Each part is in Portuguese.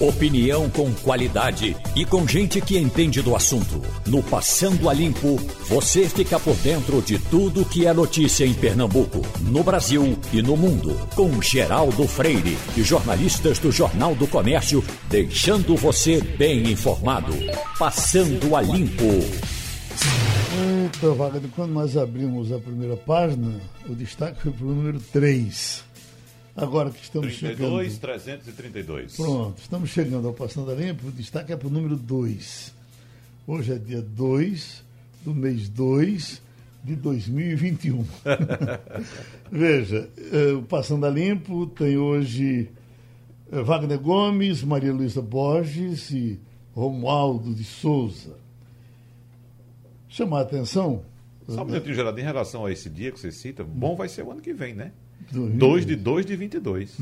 Opinião com qualidade e com gente que entende do assunto. No Passando a Limpo, você fica por dentro de tudo que é notícia em Pernambuco, no Brasil e no mundo. Com Geraldo Freire e jornalistas do Jornal do Comércio, deixando você bem informado. Passando a Limpo. Eita, Wagner, quando nós abrimos a primeira página, o destaque foi para o número 3. Agora que estamos 32, chegando. 332. Pronto, estamos chegando ao Passando a Limpo, o destaque é para o número 2. Hoje é dia 2 do mês 2 de 2021. Veja, eh, o Passando a Limpo tem hoje eh, Wagner Gomes, Maria Luísa Borges e Romualdo de Souza. Chamar a atenção. Só um minutinho, Geraldo, em relação a esse dia que você cita, bom vai ser o ano que vem, né? 2020. 2 de 2 de 22.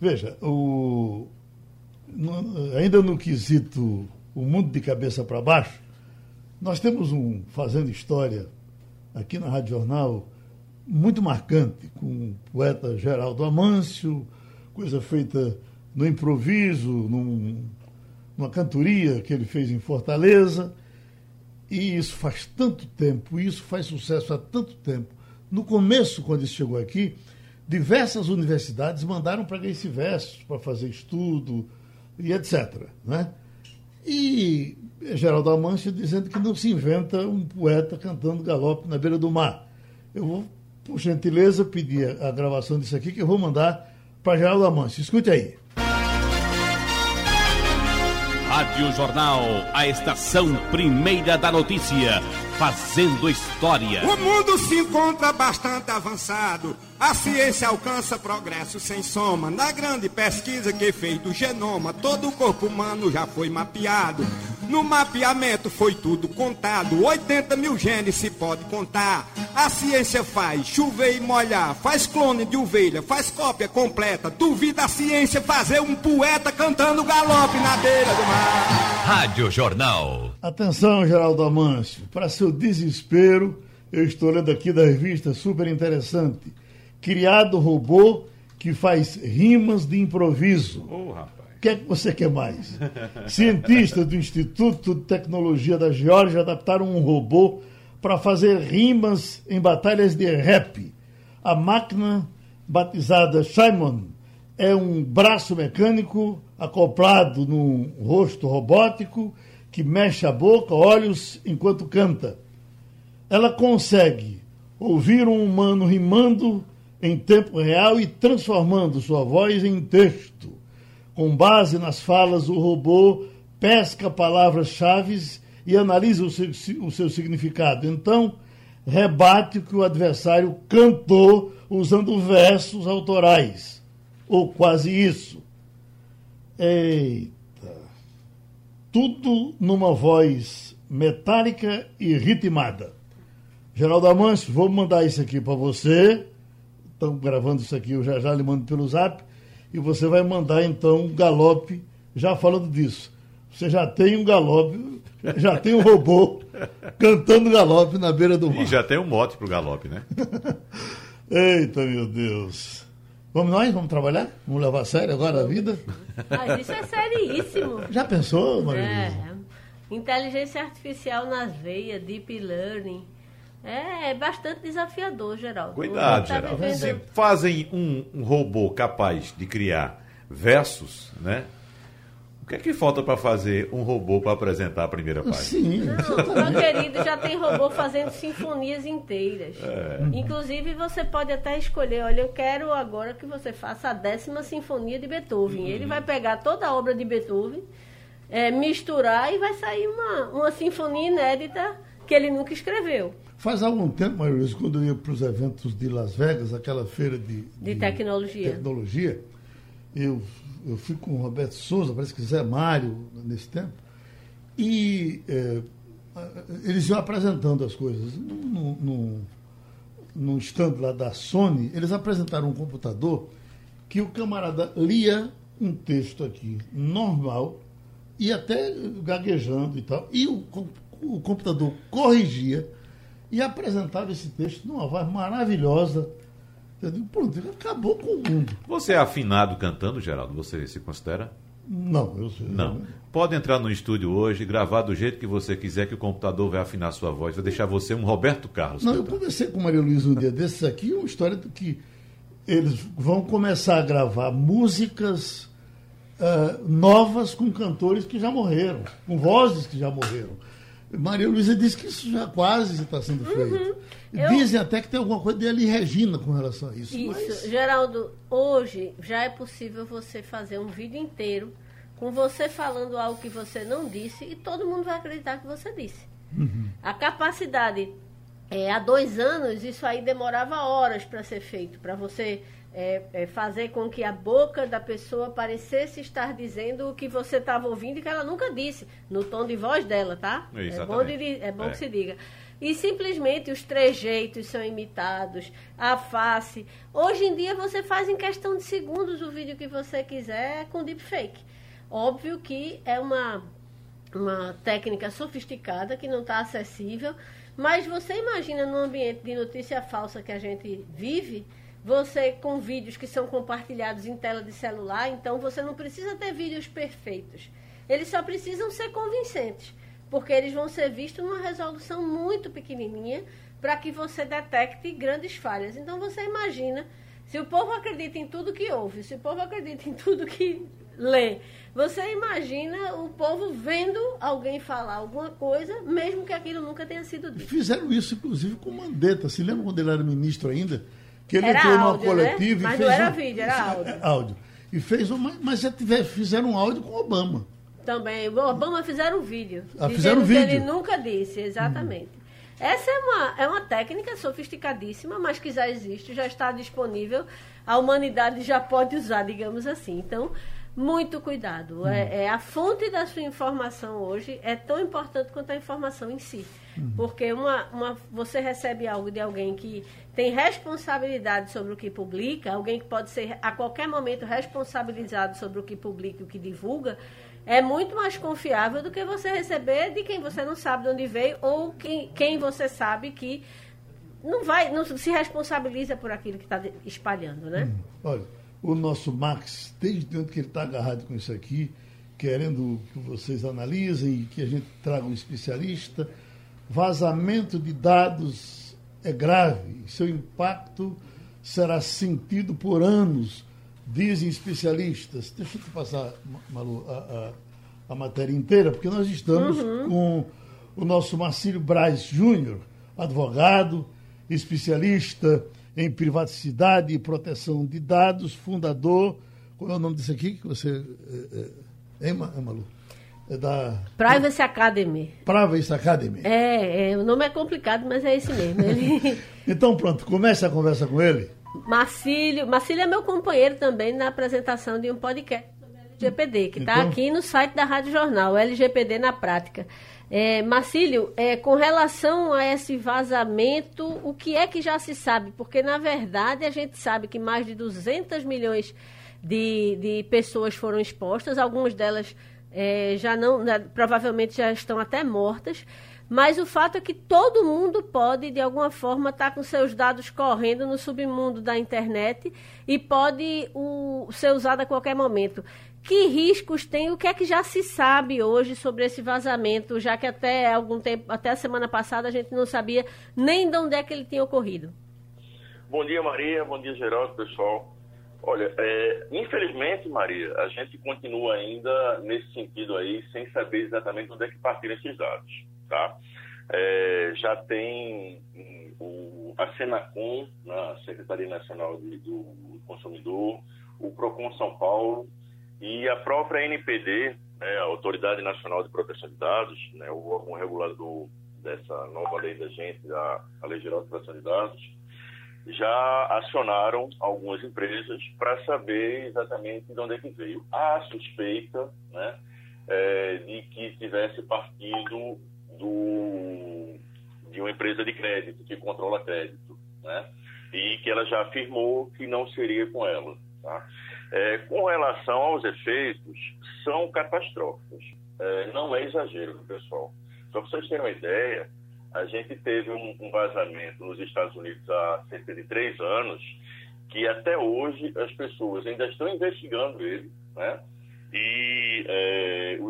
Veja, o, no- ainda no quesito o mundo de cabeça para baixo, nós temos um Fazendo História aqui na Rádio Jornal muito marcante, com o poeta Geraldo Amâncio, coisa feita no improviso, num- numa cantoria que ele fez em Fortaleza. E isso faz tanto tempo, isso faz sucesso há tanto tempo. No começo, quando isso chegou aqui, diversas universidades mandaram para esse verso, para fazer estudo e etc. Né? E Geraldo Amâncio dizendo que não se inventa um poeta cantando galope na beira do mar. Eu vou, por gentileza, pedir a gravação disso aqui, que eu vou mandar para Geraldo Amâncio. Escute aí. Rádio Jornal, a estação primeira da notícia, fazendo história. O mundo se encontra bastante avançado. A ciência alcança progresso sem soma. Na grande pesquisa que fez do genoma, todo o corpo humano já foi mapeado. No mapeamento foi tudo contado. 80 mil genes se pode contar. A ciência faz chover e molhar. Faz clone de ovelha, faz cópia completa. Duvida a ciência fazer um poeta cantando galope na beira do mar. Rádio Jornal. Atenção, Geraldo Amâncio. Para seu desespero, eu estou lendo aqui da revista super interessante. Criado robô que faz rimas de improviso. Ô, rapaz. O que é que você quer mais? Cientistas do Instituto de Tecnologia da Geórgia adaptaram um robô para fazer rimas em batalhas de rap. A máquina, batizada Simon, é um braço mecânico acoplado num rosto robótico que mexe a boca, olhos enquanto canta. Ela consegue ouvir um humano rimando em tempo real e transformando sua voz em texto. Com base nas falas, o robô pesca palavras-chave e analisa o seu, o seu significado. Então, rebate o que o adversário cantou usando versos autorais. Ou quase isso. Eita! Tudo numa voz metálica e ritmada. Geraldo Amâncio, vou mandar isso aqui para você. Estamos gravando isso aqui, eu já já lhe mando pelo zap. E você vai mandar então um galope, já falando disso. Você já tem um galope, já tem um robô cantando galope na beira do mar. E já tem um mote pro galope, né? Eita, meu Deus. Vamos nós? Vamos trabalhar? Vamos levar a sério agora a vida? Mas isso é seríssimo. Já pensou, Maria? É. Inteligência artificial nas veias, deep learning. É, é bastante desafiador, Geraldo. Cuidado, tá Geraldo. vivendo- Se fazem um, um robô capaz de criar versos, né? O que é que falta para fazer um robô para apresentar a primeira página? Sim. Não, meu querido, já tem robô fazendo sinfonias inteiras. É. Inclusive, você pode até escolher, olha, eu quero agora que você faça a décima sinfonia de Beethoven. Ele vai pegar toda a obra de Beethoven, é, misturar e vai sair uma, uma sinfonia inédita que ele nunca escreveu. Faz algum tempo, Maria quando eu ia para os eventos de Las Vegas, aquela feira de, De tecnologia. tecnologia, eu, eu fui com o Roberto Souza, parece que Zé Mário, nesse tempo, e eh, eles iam apresentando as coisas. No, no, no stand lá da Sony, eles apresentaram um computador que o camarada lia um texto aqui normal e até gaguejando e tal, e o, o computador corrigia e apresentava esse texto numa voz maravilhosa. Eu digo, pronto, ele acabou com o mundo. Você é afinado cantando, Geraldo? Você se considera? Não, eu sei. Não. Pode entrar no estúdio hoje, gravar do jeito que você quiser, que o computador vai afinar sua voz, vai deixar você um Roberto Carlos. Não, eu conversei com Maria Luísa um dia desses aqui, uma história do que eles vão começar a gravar músicas uh, novas com cantores que já morreram, com vozes que já morreram. Maria Luísa disse que isso já quase está sendo feito. Uhum. Eu... Dizem até que tem alguma coisa de Ali Regina com relação a isso. Isso. Mas... Geraldo, hoje já é possível você fazer um vídeo inteiro com você falando algo que você não disse e todo mundo vai acreditar que você disse. Uhum. A capacidade, é, há dois anos, isso aí demorava horas para ser feito, para você é, é, fazer com que a boca da pessoa parecesse estar dizendo o que você estava ouvindo e que ela nunca disse, no tom de voz dela, tá? Exatamente. É bom, de, é bom é. que se diga. E simplesmente os trejeitos são imitados, a face. Hoje em dia você faz em questão de segundos o vídeo que você quiser com deepfake. Óbvio que é uma, uma técnica sofisticada que não está acessível, mas você imagina no ambiente de notícia falsa que a gente vive, você com vídeos que são compartilhados em tela de celular, então você não precisa ter vídeos perfeitos. Eles só precisam ser convincentes, porque eles vão ser vistos numa resolução muito pequenininha para que você detecte grandes falhas. Então você imagina, se o povo acredita em tudo que ouve, se o povo acredita em tudo que lê, você imagina o povo vendo alguém falar alguma coisa, mesmo que aquilo nunca tenha sido dito. Fizeram isso, inclusive, com Mandetta. Se lembra quando ele era ministro ainda? Que ele era entrou numa né? coletiva né? Mas. Não era um, vídeo, era áudio. áudio. E fez uma. Mas já tiver, fizeram um áudio com Obama. Também. O Obama fizeram um vídeo. Ah, fizeram um vídeo. ele nunca disse, exatamente. Hum. Essa é uma, é uma técnica sofisticadíssima, mas que já existe, já está disponível. A humanidade já pode usar, digamos assim. Então, muito cuidado. Hum. É, é, a fonte da sua informação hoje é tão importante quanto a informação em si. Hum. Porque uma, uma, você recebe algo de alguém que tem responsabilidade sobre o que publica, alguém que pode ser a qualquer momento responsabilizado sobre o que publica e o que divulga, é muito mais confiável do que você receber de quem você não sabe de onde veio ou quem, quem você sabe que não vai, não se responsabiliza por aquilo que está espalhando, né? Hum. Olha, o nosso Max, desde onde que ele está agarrado com isso aqui, querendo que vocês analisem e que a gente traga um especialista. Vazamento de dados é grave, seu impacto será sentido por anos, dizem especialistas. Deixa eu te passar, Malu, a, a, a matéria inteira, porque nós estamos uhum. com o nosso Marcílio Braz Júnior, advogado, especialista em privacidade e proteção de dados, fundador. Qual é o nome disso aqui que você. É, é, é Malu? É da. Privacy Academy. Privacy Academy. É, é, o nome é complicado, mas é esse mesmo. Ele... então, pronto, comece a conversa com ele. Marcílio, Marcílio é meu companheiro também na apresentação de um podcast do LGPD, que está então... aqui no site da Rádio Jornal, LGPD na Prática. É, Marcílio, é, com relação a esse vazamento, o que é que já se sabe? Porque, na verdade, a gente sabe que mais de 200 milhões de, de pessoas foram expostas, algumas delas é, já não, né, provavelmente já estão até mortas, mas o fato é que todo mundo pode, de alguma forma, estar tá com seus dados correndo no submundo da internet e pode o, ser usado a qualquer momento. Que riscos tem? O que é que já se sabe hoje sobre esse vazamento, já que até algum tempo, até a semana passada, a gente não sabia nem de onde é que ele tinha ocorrido? Bom dia, Maria. Bom dia, Geraldo, pessoal. Olha, é, infelizmente, Maria, a gente continua ainda nesse sentido aí, sem saber exatamente onde é que partiram esses dados, tá? É, já tem o, a Senacom, né, a Secretaria Nacional de, do Consumidor, o Procon São Paulo e a própria NPD, né, a Autoridade Nacional de Proteção de Dados, né, o órgão regulador dessa nova lei da gente, a, a Lei Geral de Proteção de Dados, já acionaram algumas empresas para saber exatamente de onde é que veio. Há suspeita né, é, de que tivesse partido do, de uma empresa de crédito, que controla crédito, né, e que ela já afirmou que não seria com ela. Tá? É, com relação aos efeitos, são catastróficos. É, não é exagero, pessoal. Só para vocês terem uma ideia, a gente teve um, um, vazamento nos Estados Unidos há cerca de três anos, que até hoje as pessoas ainda estão investigando ele, né? E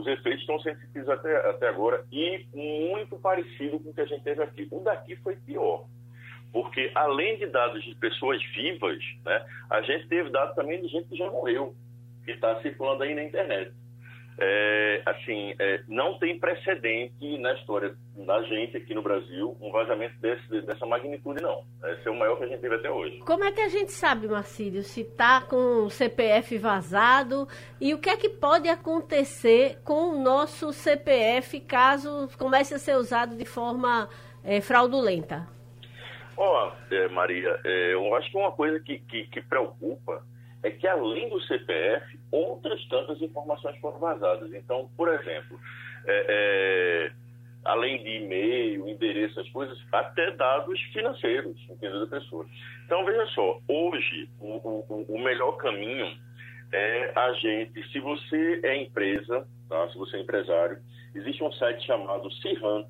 efeitos estão sendo até, até agora e muito parecido com o que a gente teve aqui. O daqui foi pior, porque além de dados de pessoas vivas, né, a gente teve dados também de gente que já morreu, que está circulando aí na internet é, assim, é, não tem precedente na história da gente aqui no Brasil um vazamento desse, dessa magnitude, não. Esse é o maior que a gente teve até hoje. Como é que a gente sabe, Marcílio, se está com o CPF vazado e o que é que pode acontecer com o nosso CPF caso comece a ser usado de forma é, fraudulenta? Ó, oh, Maria, é, eu acho que uma coisa que, que, que preocupa é que além do CPF, outras tantas informações foram vazadas. Então, por exemplo, é, é, além de e-mail, endereço, as coisas, até dados financeiros, entendeu, da pessoa. Então, veja só, hoje, o, o, o melhor caminho é a gente, se você é empresa, tá? se você é empresário, existe um site chamado Cirrant,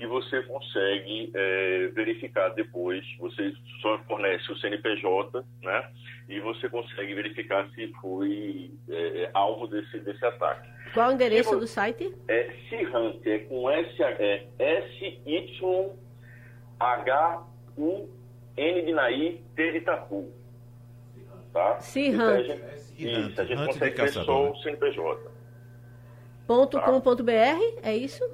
que você consegue é, verificar depois, você só fornece o CNPJ, né? E você consegue verificar se foi é, é alvo desse, desse ataque. Qual o endereço do site? É Sihant, é com S, é S-Y-H-U-N de Naí, T de Tapu. Tá? Sihant. Isso, a gente consegue ver só o CNPJ. .com.br, é isso?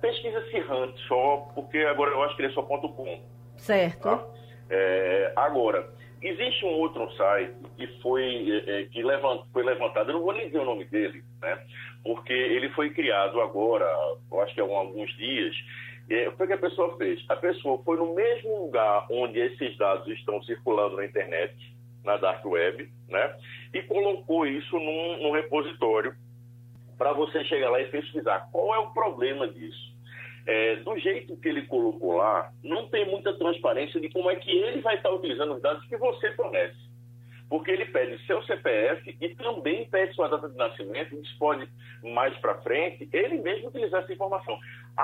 Pesquisa Cirrant só, porque agora eu acho que ele é só .com. Certo. Tá? É, agora, existe um outro site que foi, é, é, que levant, foi levantado, eu não vou nem dizer o nome dele, né? Porque ele foi criado agora, eu acho que há alguns dias. É, o que a pessoa fez? A pessoa foi no mesmo lugar onde esses dados estão circulando na internet, na Dark Web, né? E colocou isso num, num repositório para você chegar lá e pesquisar qual é o problema disso. É, do jeito que ele colocou lá, não tem muita transparência de como é que ele vai estar utilizando os dados que você fornece porque ele pede seu CPF e também pede sua data de nascimento, e pode mais para frente ele mesmo utilizar essa informação.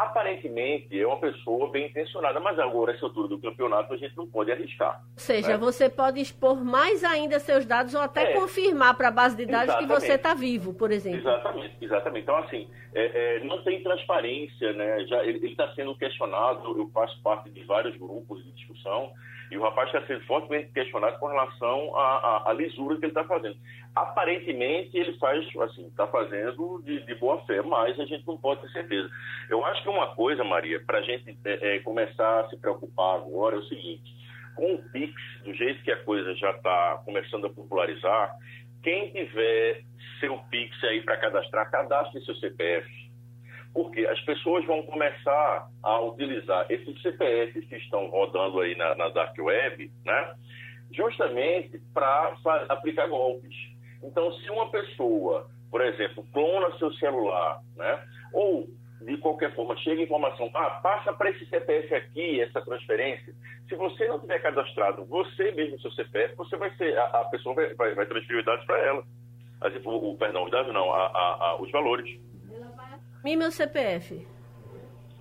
Aparentemente é uma pessoa bem intencionada, mas agora, essa altura do campeonato, a gente não pode arriscar. Ou seja, né? você pode expor mais ainda seus dados ou até é, confirmar para a base de dados exatamente. que você está vivo, por exemplo. Exatamente, exatamente. Então, assim, é, é, não tem transparência, né? Já, ele está sendo questionado, eu faço parte de vários grupos de discussão, e o rapaz está sendo fortemente questionado com relação à, à, à lisura que ele está fazendo. Aparentemente, ele faz, assim, está fazendo de, de, boa fé, mas a gente não pode ter certeza. Eu acho que uma coisa, Maria, para a gente é, é, começar a se preocupar agora é o seguinte: com o Pix, do jeito que a coisa já está começando a popularizar, quem tiver seu Pix aí para cadastrar, cadastre seu CPF porque as pessoas vão começar a utilizar esses CPFs que estão rodando aí na, na Dark Web, né? justamente para aplicar golpes. Então, se uma pessoa, por exemplo, clona seu celular, né? ou de qualquer forma chega informação, ah, passa para esse CPF aqui essa transferência. Se você não tiver cadastrado você mesmo seu CPF, você vai ser a, a pessoa vai, vai, vai transferir os dados para ela. o, o, perdão, os dados não, a, a, os valores assume meu CPF.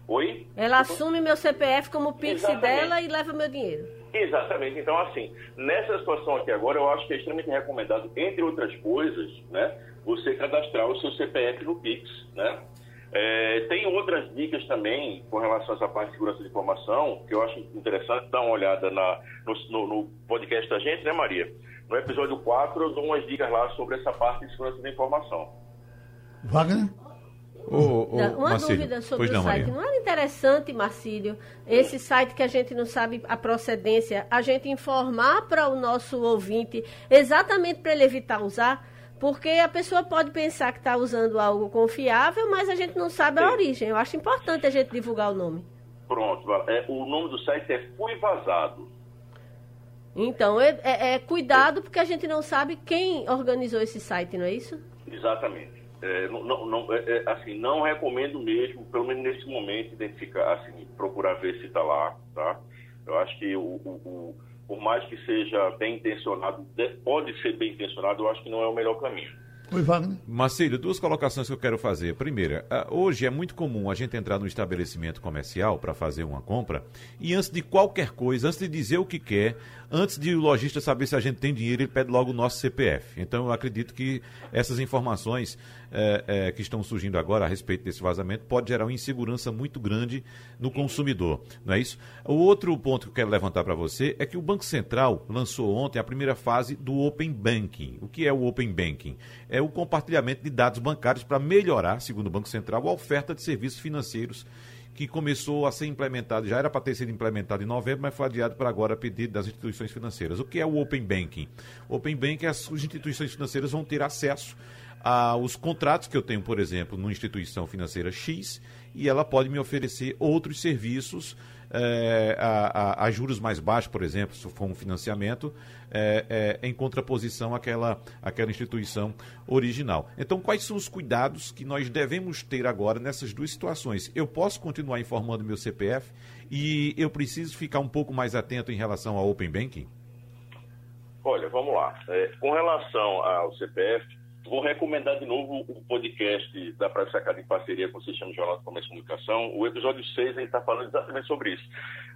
Oi? Ela assume meu CPF como Pix Exatamente. dela e leva meu dinheiro. Exatamente. Então, assim, nessa situação aqui agora, eu acho que é extremamente recomendado, entre outras coisas, né, você cadastrar o seu CPF no Pix, né? É, tem outras dicas também com relação a essa parte de segurança de informação, que eu acho interessante dar uma olhada na, no, no, podcast da gente, né, Maria? No episódio 4, eu dou umas dicas lá sobre essa parte de segurança da informação. Wagner? Uma Marcílio, dúvida sobre o não, site. Maria. Não era interessante, Marcílio, esse site que a gente não sabe a procedência, a gente informar para o nosso ouvinte exatamente para ele evitar usar? Porque a pessoa pode pensar que está usando algo confiável, mas a gente não sabe a origem. Eu acho importante a gente divulgar o nome. Pronto. É, o nome do site é Fui Vazado. Então, é, é, é cuidado, porque a gente não sabe quem organizou esse site, não é isso? Exatamente. É, não, não, é, é, assim, não recomendo mesmo, pelo menos nesse momento, identificar, assim, procurar ver se está lá, tá? Eu acho que o, o, o, por mais que seja bem intencionado, pode ser bem intencionado, eu acho que não é o melhor caminho. Oi, Wagner. Marcílio, duas colocações que eu quero fazer. Primeira, ah, hoje é muito comum a gente entrar num estabelecimento comercial para fazer uma compra e antes de qualquer coisa, antes de dizer o que quer, antes de o lojista saber se a gente tem dinheiro, ele pede logo o nosso CPF. Então eu acredito que essas informações é, é, que estão surgindo agora a respeito desse vazamento pode gerar uma insegurança muito grande no consumidor, não é isso? O outro ponto que eu quero levantar para você é que o Banco Central lançou ontem a primeira fase do Open Banking. O que é o Open Banking? O compartilhamento de dados bancários para melhorar, segundo o Banco Central, a oferta de serviços financeiros que começou a ser implementado, já era para ter sido implementado em novembro, mas foi adiado para agora a pedido das instituições financeiras. O que é o Open Banking? Open Banking, as instituições financeiras vão ter acesso aos contratos que eu tenho, por exemplo, numa instituição financeira X, e ela pode me oferecer outros serviços é, a, a, a, juros mais baixos, por exemplo, se for um financiamento, é, é, em contraposição àquela, àquela instituição original. Então, quais são os cuidados que nós devemos ter agora nessas duas situações? Eu posso continuar informando meu CPF e eu preciso ficar um pouco mais atento em relação ao Open Banking? Olha, vamos lá. É, com relação ao CPF, Vou recomendar de novo o podcast da Praia Sacada em parceria com o Sistema Jornal de Comércio e Comunicação. O episódio 6 está falando exatamente sobre isso.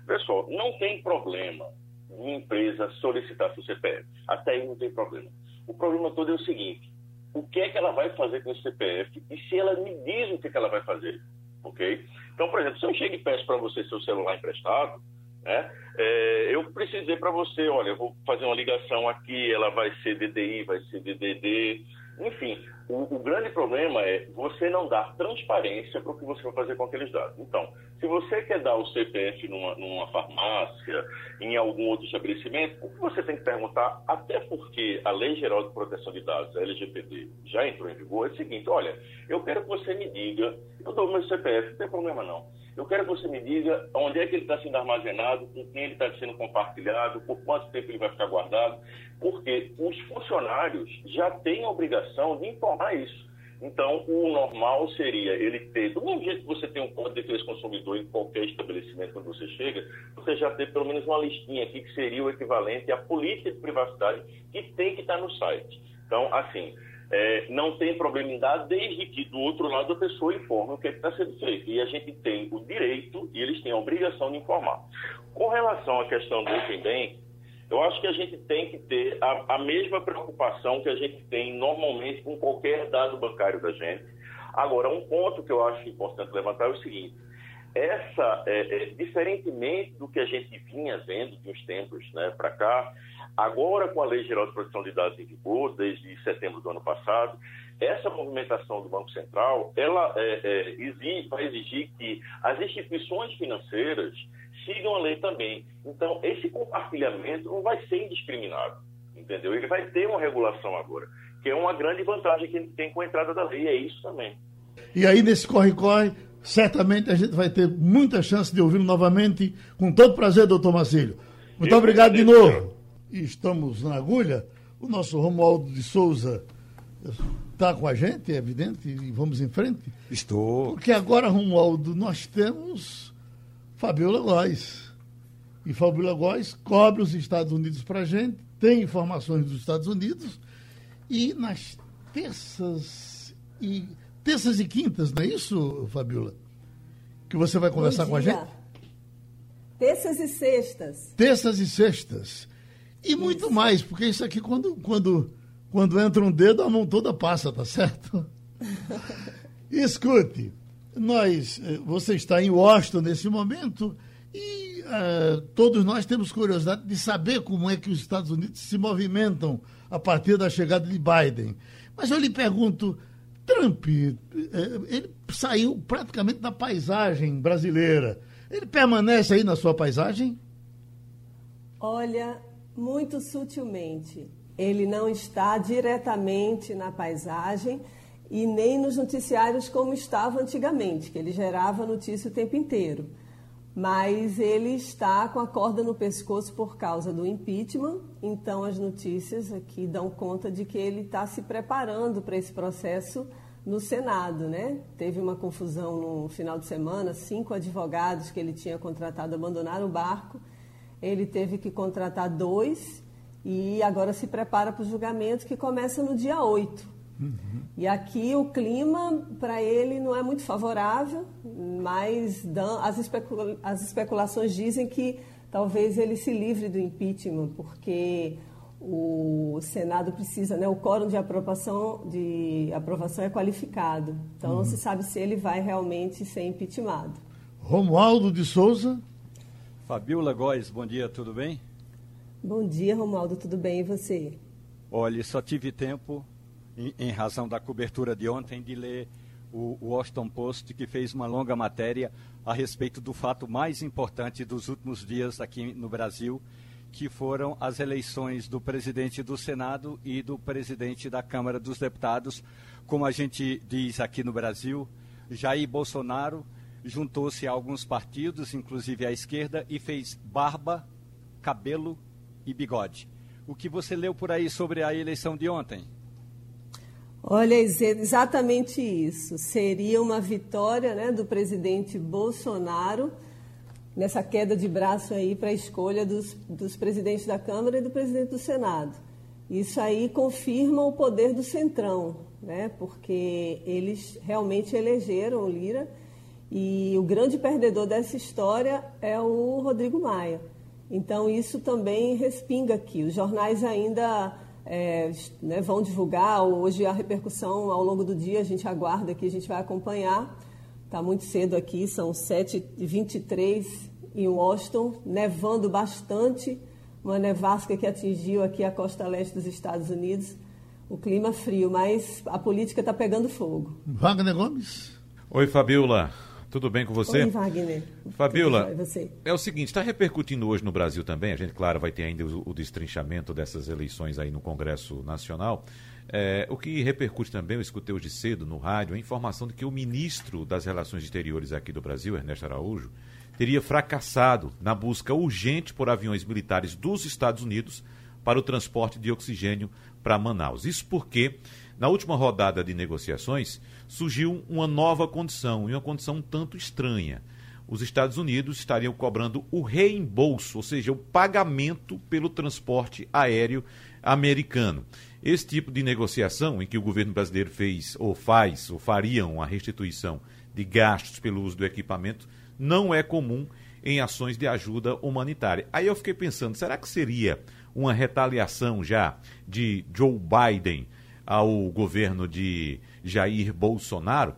Pessoal, não tem problema uma empresa solicitar seu CPF. Até aí não tem problema. O problema todo é o seguinte: o que é que ela vai fazer com esse CPF e se ela me diz o que, é que ela vai fazer? Ok? Então, por exemplo, se eu chego e peço para você seu celular emprestado, né? É, eu preciso dizer para você, olha, eu vou fazer uma ligação aqui, ela vai ser DDI, vai ser DDD, enfim, o, o, grande problema é você não dar transparência para o que você vai fazer com aqueles dados. Então, se você quer dar o CPF numa, numa farmácia, em algum outro estabelecimento, o que você tem que perguntar, até porque a Lei Geral de Proteção de Dados, a LGPD, já entrou em vigor, é o seguinte: olha, eu quero que você me diga, eu dou meu CPF, não tem problema não. Eu quero que você me diga onde é que ele está sendo armazenado, com quem ele está sendo compartilhado, por quanto tempo ele vai ficar guardado porque os funcionários já têm a obrigação de informar isso. Então, o normal seria ele ter, do mesmo jeito que você tem um código de defesa do consumidor em qualquer estabelecimento quando você chega, você já ter pelo menos uma listinha aqui que seria o equivalente à política de privacidade que tem que estar no site. Então, assim, é, não tem problema em dar, desde que do outro lado a pessoa informe o que é está sendo feito. E a gente tem o direito e eles têm a obrigação de informar. Com relação à questão do Open Bank, eu acho que a gente tem que ter a, a, mesma preocupação que a gente tem normalmente com qualquer dado bancário da gente. Agora, um ponto que eu acho importante levantar é o seguinte: essa, é, é, diferentemente do que a gente vinha vendo de uns tempos né, para cá, agora com a Lei Geral de Proteção de Dados em vigor, desde setembro do ano passado, essa movimentação do Banco Central, ela é, é exige, vai exigir que as instituições financeiras sigam a lei também. Então, esse compartilhamento não vai ser indiscriminado, entendeu? Ele vai ter uma regulação agora, que é uma grande vantagem que tem com a entrada da lei, é isso também. E aí, nesse corre-corre, certamente a gente vai ter muita chance de ouvi-lo novamente, com todo prazer, doutor Marcílio. Muito Eu obrigado de novo. E estamos na agulha. O nosso Romualdo de Souza está com a gente, é evidente, e vamos em frente. Estou. Porque agora, Romualdo, nós temos Fabiola Góes. E Fabiola Góes cobre os Estados Unidos para a gente, tem informações dos Estados Unidos, e nas terças e terças e quintas, não é isso, Fabiola? Que você vai conversar com a gente? Terças e sextas. Terças e sextas. E isso. muito mais, porque isso aqui, quando, quando, quando entra um dedo, a mão toda passa, tá certo? Escute, nós, eh, você está em Washington nesse momento e uh, todos nós temos curiosidade de saber como é que os Estados Unidos se movimentam a partir da chegada de Biden. Mas eu lhe pergunto, Trump, eh, ele saiu praticamente da paisagem brasileira. Ele permanece aí na sua paisagem? Olha, muito sutilmente. Ele não está diretamente na paisagem, e nem nos noticiários como estava antigamente, que ele gerava notícia o tempo inteiro. Mas ele está com a corda no pescoço por causa do impeachment, então as notícias aqui dão conta de que ele está se preparando para esse processo no Senado, né? Teve uma confusão no final de semana, cinco advogados que ele tinha contratado abandonaram o barco, ele teve que contratar dois e agora se prepara para o julgamento que começa no dia 8. Uhum. E aqui o clima para ele não é muito favorável, mas as, especula as especulações dizem que talvez ele se livre do impeachment, porque o Senado precisa, né, o quórum de aprovação, de aprovação é qualificado. Então uhum. não se sabe se ele vai realmente ser impeachmentado. Romualdo de Souza. Fabiola Góes, bom dia, tudo bem? Bom dia, Romualdo, tudo bem e você? Olha, só tive tempo, em, em razão da cobertura de ontem, de ler o Washington Post, que fez uma longa matéria a respeito do fato mais importante dos últimos dias aqui no Brasil, que foram as eleições do presidente do Senado e do presidente da Câmara dos Deputados. Como a gente diz aqui no Brasil, Jair Bolsonaro juntou-se a alguns partidos, inclusive à esquerda, e fez barba, cabelo e bigode. O que você leu por aí sobre a eleição de ontem? Olha, exatamente isso. Seria uma vitória né, do presidente Bolsonaro nessa queda de braço aí para a escolha dos, dos presidentes da Câmara e do presidente do Senado. Isso aí confirma o poder do Centrão, né? porque eles realmente elegeram o Lira e o grande perdedor dessa história é o Rodrigo Maia. Então, isso também respinga aqui. Os jornais ainda é, né, vão divulgar, hoje a repercussão ao longo do dia a gente aguarda aqui, a gente vai acompanhar. Está muito cedo aqui, são 7h23 em Washington, nevando bastante, uma nevasca que atingiu aqui a costa leste dos Estados Unidos. O clima frio, mas a política está pegando fogo. Wagner Gomes. Oi, Fabiola. Tudo bem com você? Oi, Wagner. Fabiola, é o seguinte, está repercutindo hoje no Brasil também, a gente, claro, vai ter ainda o, o destrinchamento dessas eleições aí no Congresso Nacional. É, o que repercute também, eu escutei hoje cedo no rádio, a informação de que o ministro das Relações Exteriores aqui do Brasil, Ernesto Araújo, teria fracassado na busca urgente por aviões militares dos Estados Unidos para o transporte de oxigênio para Manaus. Isso porque, na última rodada de negociações, surgiu uma nova condição, e uma condição um tanto estranha. Os Estados Unidos estariam cobrando o reembolso, ou seja, o pagamento pelo transporte aéreo americano. Esse tipo de negociação, em que o governo brasileiro fez, ou faz, ou fariam a restituição de gastos pelo uso do equipamento, não é comum em ações de ajuda humanitária. Aí eu fiquei pensando, será que seria uma retaliação já de Joe Biden ao governo de Jair Bolsonaro.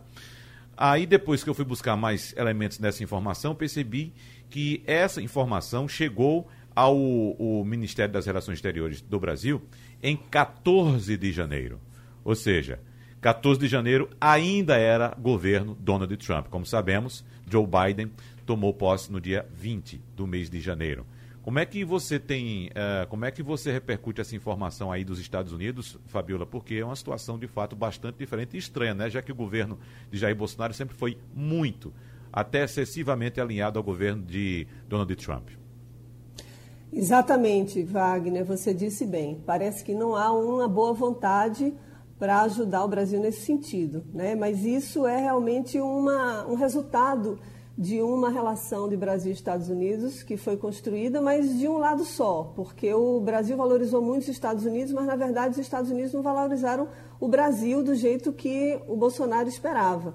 Aí, depois que eu fui buscar mais elementos dessa informação, percebi que essa informação chegou ao, ao Ministério das Relações Exteriores do Brasil em 14 de janeiro. Ou seja, 14 de janeiro ainda era governo Donald Trump. Como sabemos, Joe Biden tomou posse no dia 20 do mês de janeiro. Como é que você tem, uh, como é que você repercute essa informação aí dos Estados Unidos, Fabiola? Porque é uma situação de fato bastante diferente e estranha, né? Já que o governo de Jair Bolsonaro sempre foi muito, até excessivamente alinhado ao governo de Donald Trump. Exatamente, Wagner, você disse bem. Parece que não há uma boa vontade para ajudar o Brasil nesse sentido, né? Mas isso é realmente uma, um resultado de uma relação de Brasil e Estados Unidos que foi construída, mas de um lado só, porque o Brasil valorizou muito os Estados Unidos, mas na verdade os Estados Unidos não valorizaram o Brasil do jeito que o Bolsonaro esperava.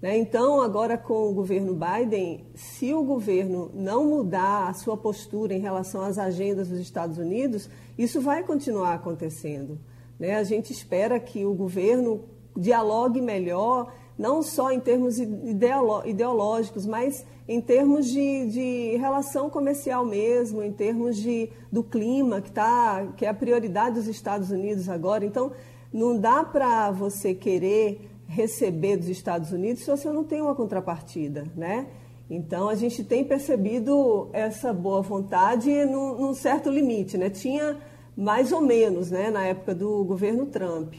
Né? Então, agora com o governo Biden, se o governo não mudar a sua postura em relação às agendas dos Estados Unidos, isso vai continuar acontecendo. Né? A gente espera que o governo dialogue melhor não só em termos ideológicos, mas em termos de, de relação comercial mesmo, em termos de, do clima, que, tá, que é a prioridade dos Estados Unidos agora. Então, não dá para você querer receber dos Estados Unidos se você não tem uma contrapartida, né? Então, a gente tem percebido essa boa vontade num, num certo limite, né? Tinha mais ou menos, né, na época do governo Trump.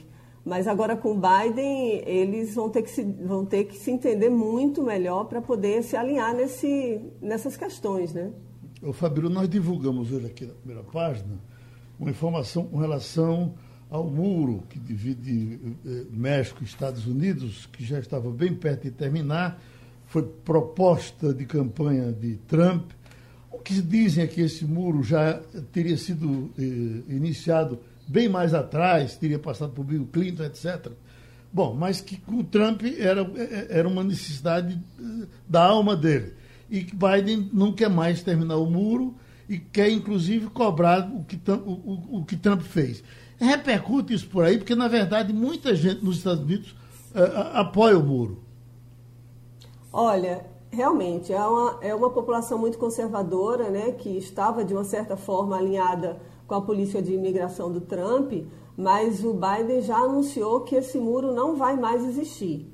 Mas agora com o Biden, eles vão ter que se, vão ter que se entender muito melhor para poder se alinhar nesse, nessas questões. Né? Fabíola, nós divulgamos hoje aqui na primeira página uma informação com relação ao muro que divide eh, México e Estados Unidos, que já estava bem perto de terminar, foi proposta de campanha de Trump. O que dizem é que esse muro já teria sido eh, iniciado bem mais atrás, teria passado por Bill Clinton, etc. Bom, mas que o Trump era, era uma necessidade eh, da alma dele. E que Biden não quer mais terminar o muro e quer, inclusive, cobrar o que, o, o, o que Trump fez. Repercute isso por aí, porque, na verdade, muita gente nos Estados Unidos uh, apoia o muro. Olha, realmente, é uma, é uma população muito conservadora, né, que estava, de uma certa forma, alinhada com a política de imigração do Trump, mas o Biden já anunciou que esse muro não vai mais existir.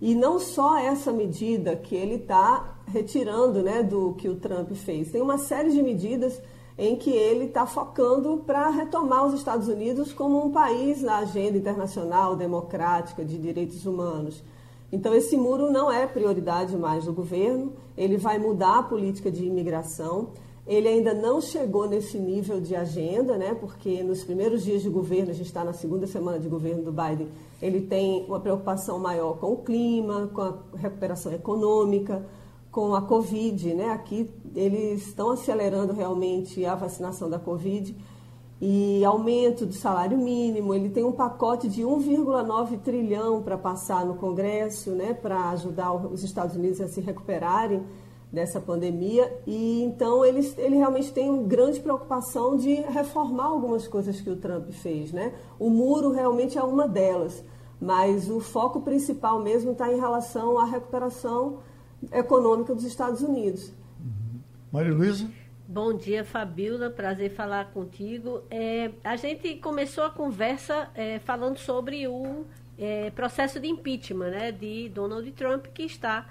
E não só essa medida que ele está retirando né, do que o Trump fez, tem uma série de medidas em que ele está focando para retomar os Estados Unidos como um país na agenda internacional democrática de direitos humanos. Então, esse muro não é prioridade mais do governo, ele vai mudar a política de imigração. Ele ainda não chegou nesse nível de agenda, né? porque nos primeiros dias de governo, a gente está na segunda semana de governo do Biden, ele tem uma preocupação maior com o clima, com a recuperação econômica, com a Covid. Né? Aqui eles estão acelerando realmente a vacinação da Covid e aumento do salário mínimo. Ele tem um pacote de 1,9 trilhão para passar no Congresso, né? para ajudar os Estados Unidos a se recuperarem dessa pandemia e então ele, ele realmente tem uma grande preocupação de reformar algumas coisas que o Trump fez, né? O muro realmente é uma delas, mas o foco principal mesmo está em relação à recuperação econômica dos Estados Unidos. Uhum. Maria Luísa? Bom dia, Fabiola. Prazer falar contigo. É, a gente começou a conversa é, falando sobre o é, processo de impeachment né, de Donald Trump, que está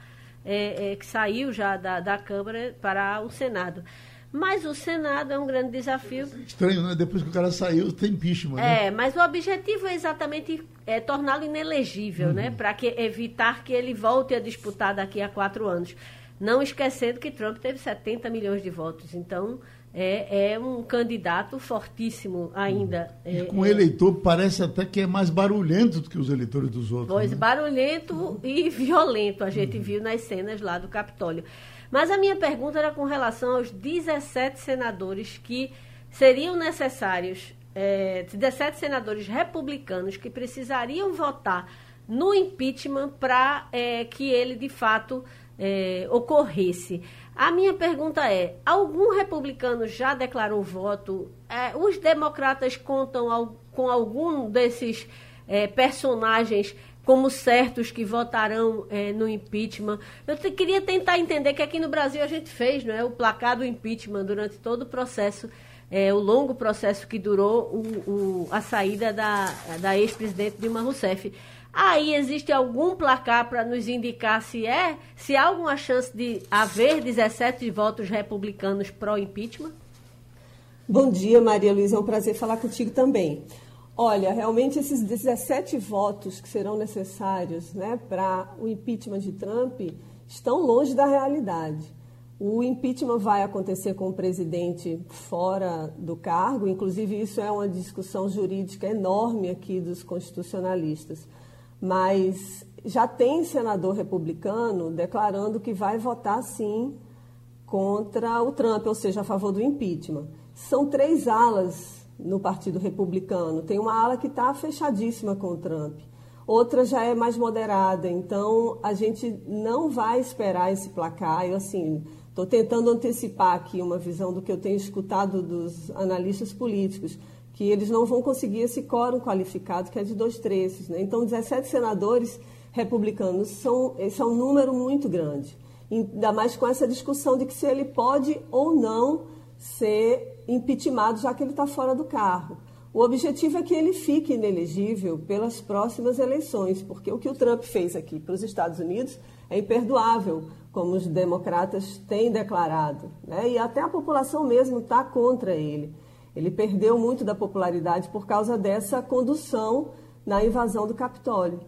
é, é, que saiu já da, da Câmara para o Senado. Mas o Senado é um grande desafio. Estranho, né? Depois que o cara saiu, tem impeachment. Né? É, mas o objetivo é exatamente é, torná-lo inelegível, né? uhum. né? Para evitar que ele volte a disputar daqui a quatro anos. Não esquecendo que Trump teve 70 milhões de votos. Então, é, é um candidato fortíssimo ainda. E é, com é. eleitor parece até que é mais barulhento do que os eleitores dos outros. Pois, né? barulhento e violento, a gente viu nas cenas lá do Capitólio. Mas a minha pergunta era com relação aos 17 senadores que seriam necessários, é, 17 senadores republicanos que precisariam votar no impeachment para é, que ele de fato é, ocorresse. A minha pergunta é: algum republicano já declarou voto? É, os democratas contam ao, com algum desses é, personagens como certos que votarão é, no impeachment? Eu te, queria tentar entender que aqui no Brasil a gente fez não é, o placar do impeachment durante todo o processo. É, o longo processo que durou o, o, a saída da, da ex-presidente Dilma Rousseff. Aí existe algum placar para nos indicar se é, se há alguma chance de haver 17 votos republicanos pró-impeachment? Bom dia, Maria Luísa. É um prazer falar contigo também. Olha, realmente esses 17 votos que serão necessários né, para o impeachment de Trump estão longe da realidade. O impeachment vai acontecer com o presidente fora do cargo, inclusive isso é uma discussão jurídica enorme aqui dos constitucionalistas mas já tem senador republicano declarando que vai votar sim contra o Trump, ou seja, a favor do impeachment. São três alas no Partido Republicano. Tem uma ala que está fechadíssima com o Trump, outra já é mais moderada. Então a gente não vai esperar esse placar. Eu assim estou tentando antecipar aqui uma visão do que eu tenho escutado dos analistas políticos que eles não vão conseguir esse quórum qualificado, que é de dois terços. Né? Então, 17 senadores republicanos são, esse é um número muito grande. Ainda mais com essa discussão de que se ele pode ou não ser impeachmentado, já que ele está fora do carro. O objetivo é que ele fique inelegível pelas próximas eleições, porque o que o Trump fez aqui para os Estados Unidos é imperdoável, como os democratas têm declarado. Né? E até a população mesmo está contra ele. Ele perdeu muito da popularidade por causa dessa condução na invasão do Capitólio.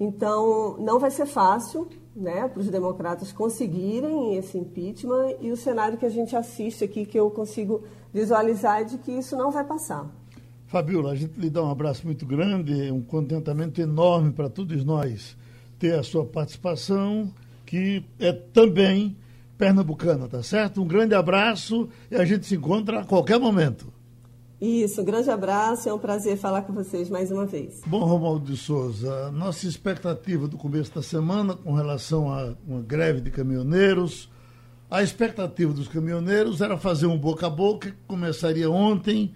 Então, não vai ser fácil né, para os democratas conseguirem esse impeachment e o cenário que a gente assiste aqui, que eu consigo visualizar, é de que isso não vai passar. Fabiola, a gente lhe dá um abraço muito grande, um contentamento enorme para todos nós ter a sua participação, que é também pernambucana, tá certo? Um grande abraço e a gente se encontra a qualquer momento. Isso, um grande abraço, é um prazer falar com vocês mais uma vez. Bom, Romualdo de Souza, nossa expectativa do começo da semana com relação a uma greve de caminhoneiros, a expectativa dos caminhoneiros era fazer um boca a boca que começaria ontem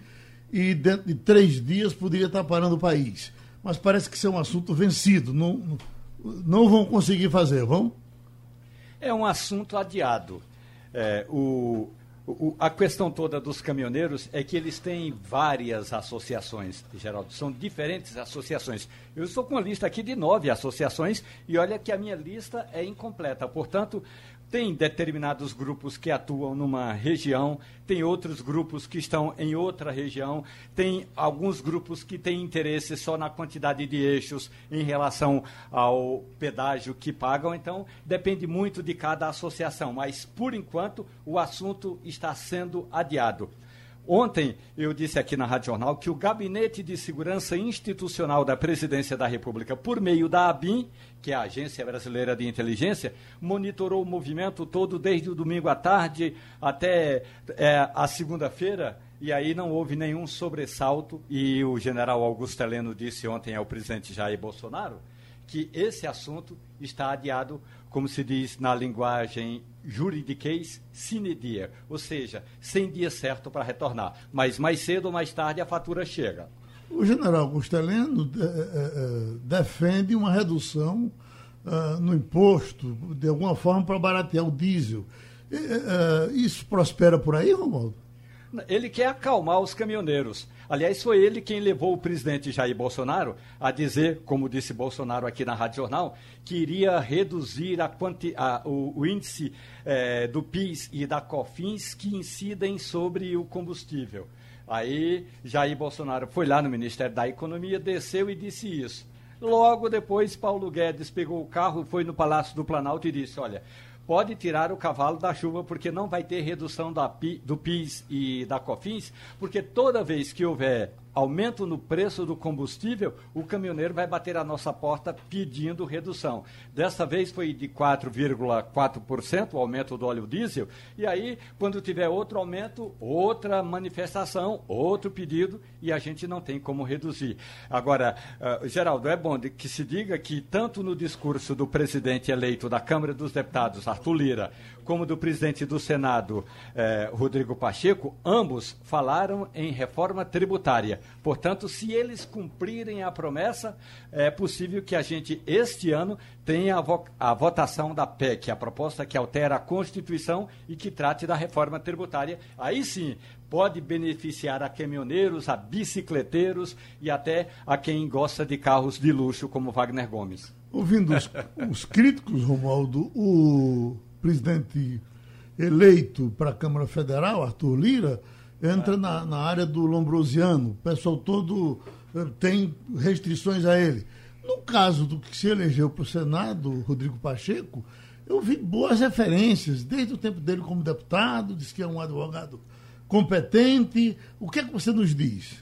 e dentro de três dias poderia estar parando o país. Mas parece que isso é um assunto vencido, não, não vão conseguir fazer, vão? É um assunto adiado. É, o o, a questão toda dos caminhoneiros é que eles têm várias associações, Geraldo, são diferentes associações. Eu estou com uma lista aqui de nove associações e olha que a minha lista é incompleta. Portanto, tem determinados grupos que atuam numa região, tem outros grupos que estão em outra região, tem alguns grupos que têm interesse só na quantidade de eixos em relação ao pedágio que pagam. Então, depende muito de cada associação, mas por enquanto o assunto está sendo adiado. Ontem eu disse aqui na Rádio Jornal que o Gabinete de Segurança Institucional da Presidência da República, por meio da ABIN, que é a Agência Brasileira de Inteligência, monitorou o movimento todo desde o domingo à tarde até é, a segunda-feira. E aí não houve nenhum sobressalto. E o general Augusto Heleno disse ontem ao presidente Jair Bolsonaro que esse assunto está adiado, como se diz na linguagem juridiquês, sine dia, ou seja, sem dia certo para retornar. Mas mais cedo ou mais tarde a fatura chega. O general de, eh, eh, eh, defende uma redução no imposto, de alguma forma, para baratear o diesel. Isso prospera por aí, Romualdo? Ele quer acalmar os caminhoneiros. Aliás, foi ele quem levou o presidente Jair Bolsonaro a dizer, como disse Bolsonaro aqui na Rádio Jornal, que iria reduzir a quanti, a, o, o, índice é, do PIS e da COFINS que incidem sobre o combustível. Aí Jair Bolsonaro foi lá no Ministério da Economia, desceu e disse isso. Logo depois, Paulo Guedes pegou o carro, foi no Palácio do Planalto e disse: Olha, pode tirar o cavalo da chuva, porque não vai ter redução da, do PIS e da COFINS, porque toda vez que houver aumento no preço do combustível, o caminhoneiro vai bater a nossa porta pedindo redução. Dessa vez foi de 4,4% o aumento do óleo diesel, e aí, quando tiver outro aumento, outra manifestação, outro pedido, e a gente não tem como reduzir. Agora, uh, Geraldo, é bom que se diga que tanto no discurso do presidente eleito da Câmara dos Deputados, Arthur Lira, como do presidente do Senado, eh, Rodrigo Pacheco, ambos falaram em reforma tributária. Portanto, se eles cumprirem a promessa, é possível que a gente, este ano, tenha a, vo a votação da PEC, a proposta que altera a Constituição e que trate da reforma tributária. Aí sim, pode beneficiar a caminhoneiros, a bicicleteiros e até a quem gosta de carros de luxo, como Wagner Gomes. Ouvindo os, os críticos, Romualdo, o presidente eleito para a Câmara Federal, Arthur Lira, entra na, na área do Lombrosiano. O pessoal todo eh, tem restrições a ele. No caso do que se elegeu para o Senado, Rodrigo Pacheco, eu vi boas referências, desde o tempo dele como deputado, disse que é um advogado competente. O que é que você nos diz?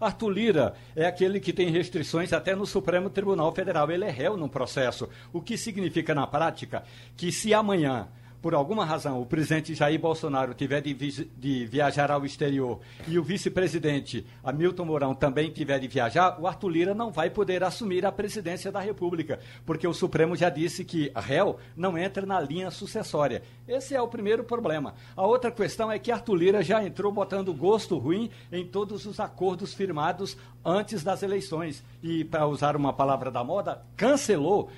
Arthur Lira é aquele que tem restrições até no Supremo Tribunal Federal. Ele é réu no processo. O que significa na prática que se amanhã por alguma razão, o presidente Jair Bolsonaro tiver de, vi de viajar ao exterior e o vice-presidente Hamilton Mourão também tiver de viajar, o Arthur Lira não vai poder assumir a presidência da República, porque o Supremo já disse que réu não entra na linha sucessória. Esse é o primeiro problema. A outra questão é que Arthur Lira já entrou botando gosto ruim em todos os acordos firmados antes das eleições. E, para usar uma palavra da moda, cancelou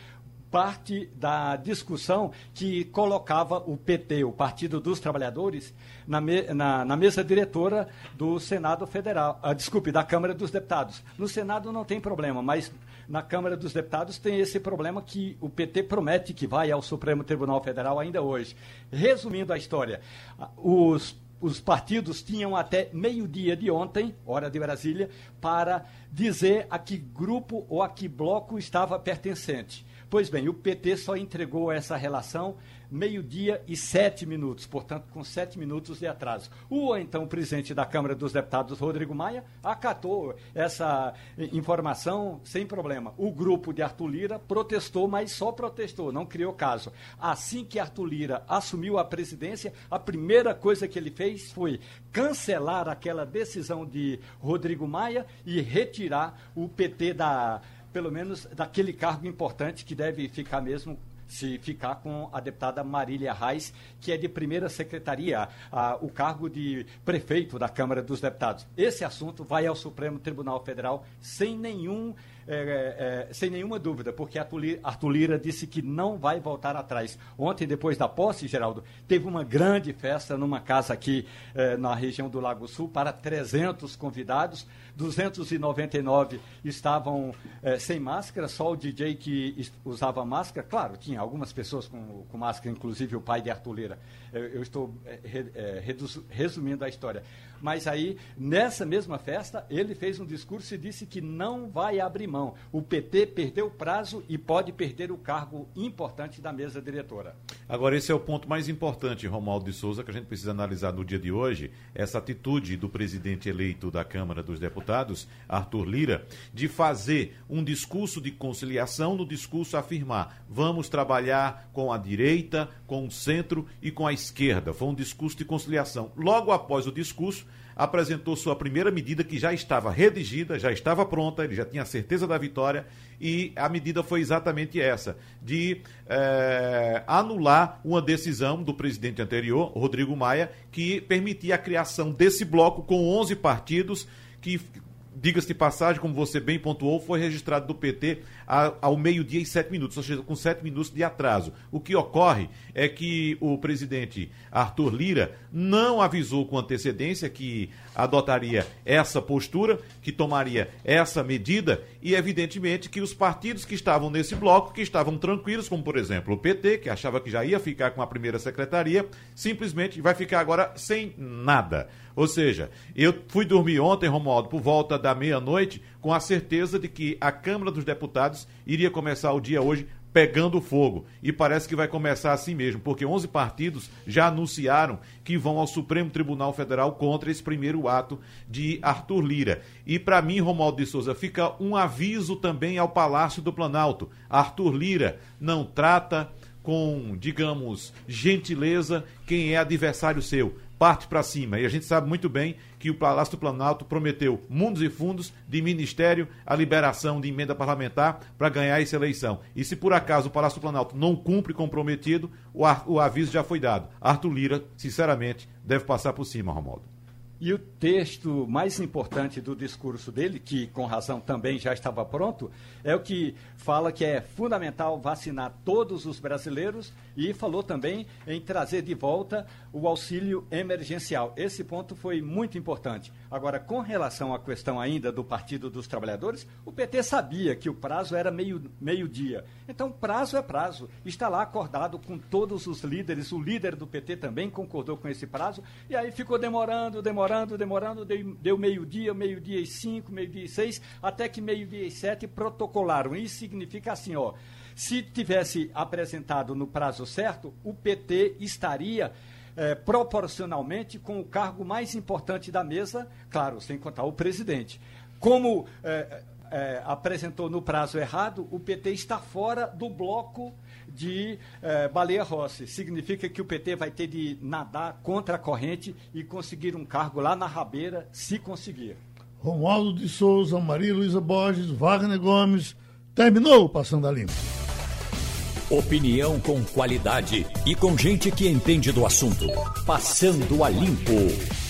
parte da discussão que colocava o PT, o Partido dos Trabalhadores, na, me, na, na mesa diretora do Senado Federal, ah, desculpe, da Câmara dos Deputados. No Senado não tem problema, mas na Câmara dos Deputados tem esse problema que o PT promete que vai ao Supremo Tribunal Federal ainda hoje. Resumindo a história, os os partidos tinham até meio-dia de ontem, hora de Brasília, para dizer a que grupo ou a que bloco estava pertencente Pois bem, o PT só entregou essa relação meio-dia e sete minutos, portanto, com sete minutos de atraso. O então presidente da Câmara dos Deputados, Rodrigo Maia, acatou essa informação sem problema. O grupo de Arthur Lira protestou, mas só protestou, não criou caso. Assim que Arthur Lira assumiu a presidência, a primeira coisa que ele fez foi cancelar aquela decisão de Rodrigo Maia e retirar o PT da pelo menos daquele cargo importante que deve ficar mesmo se ficar com a deputada Marília Reis, que é de primeira secretaria, a, o cargo de prefeito da Câmara dos Deputados. Esse assunto vai ao Supremo Tribunal Federal sem nenhum é, é, sem nenhuma dúvida, porque Arthur Lira disse que não vai voltar atrás. Ontem, depois da posse, Geraldo, teve uma grande festa numa casa aqui é, na região do Lago Sul para 300 convidados. 299 estavam é, sem máscara, só o DJ que usava máscara. Claro, tinha algumas pessoas com, com máscara, inclusive o pai de Arthur Lira. Eu, estou é, resumindo a história. Mas aí, nessa mesma festa, ele fez um discurso e disse que não vai abrir mão. O PT perdeu o prazo e pode perder o cargo importante da mesa diretora. Agora, esse é o ponto mais importante, Romualdo de Souza, que a gente precisa analisar no dia de hoje, essa atitude do presidente eleito da Câmara dos Deputados, Arthur Lira, de fazer um discurso de conciliação, no discurso afirmar, vamos trabalhar com a direita, com o centro e com a esquerda. Foi um discurso de conciliação. Logo após o discurso, apresentou sua primeira medida que já estava redigida, já estava pronta, ele já tinha certeza da vitória e a medida foi exatamente essa, de é, anular uma decisão do presidente anterior, Rodrigo Maia, que permitia a criação desse bloco com 11 partidos que diga-se de passagem, como você bem pontuou, foi registrado do PT ao meio-dia e sete minutos, ou seja, com sete minutos de atraso. O que ocorre é que o presidente Arthur Lira não avisou com antecedência que adotaria essa postura, que tomaria essa medida, e evidentemente que os partidos que estavam nesse bloco, que estavam tranquilos, como por exemplo o PT, que achava que já ia ficar com a primeira secretaria, simplesmente vai ficar agora sem nada. Ou seja, eu fui dormir ontem, Romualdo, por volta da meia-noite, com a certeza de que a Câmara dos Deputados iria começar o dia hoje pegando fogo. E parece que vai começar assim mesmo, porque 11 partidos já anunciaram que vão ao Supremo Tribunal Federal contra esse primeiro ato de Arthur Lira. E para mim, Romualdo de Souza, fica um aviso também ao Palácio do Planalto. Arthur Lira não trata com, digamos, gentileza quem é adversário seu parte para cima. E a gente sabe muito bem que o Palácio do Planalto prometeu mundos e fundos de ministério, a liberação de emenda parlamentar para ganhar essa eleição. E se por acaso o Palácio do Planalto não cumpre comprometido, o, o aviso já foi dado. Arthur Lira, sinceramente, deve passar por cima, Romualdo. E o texto mais importante do discurso dele, que com razão também já estava pronto, é o que fala que é fundamental vacinar todos os brasileiros e falou também em trazer de volta o auxílio emergencial. Esse ponto foi muito importante. Agora, com relação à questão ainda do Partido dos Trabalhadores, o PT sabia que o prazo era meio-dia. Meio então, prazo é prazo. Está lá acordado com todos os líderes. O líder do PT também concordou com esse prazo. E aí ficou demorando, demorando, demorando. Deu, deu meio-dia, meio-dia e cinco, meio-dia e seis, até que meio-dia e sete protocolaram. Isso significa assim, ó. Se tivesse apresentado no prazo certo, o PT estaria é, proporcionalmente com o cargo mais importante da mesa, claro, sem contar o presidente. Como é, é, apresentou no prazo errado, o PT está fora do bloco de é, Baleia Rossi. Significa que o PT vai ter de nadar contra a corrente e conseguir um cargo lá na rabeira, se conseguir. Romualdo de Souza, Maria Luísa Borges, Wagner Gomes. Terminou Passando a Limpo. Opinião com qualidade e com gente que entende do assunto. Passando a Limpo.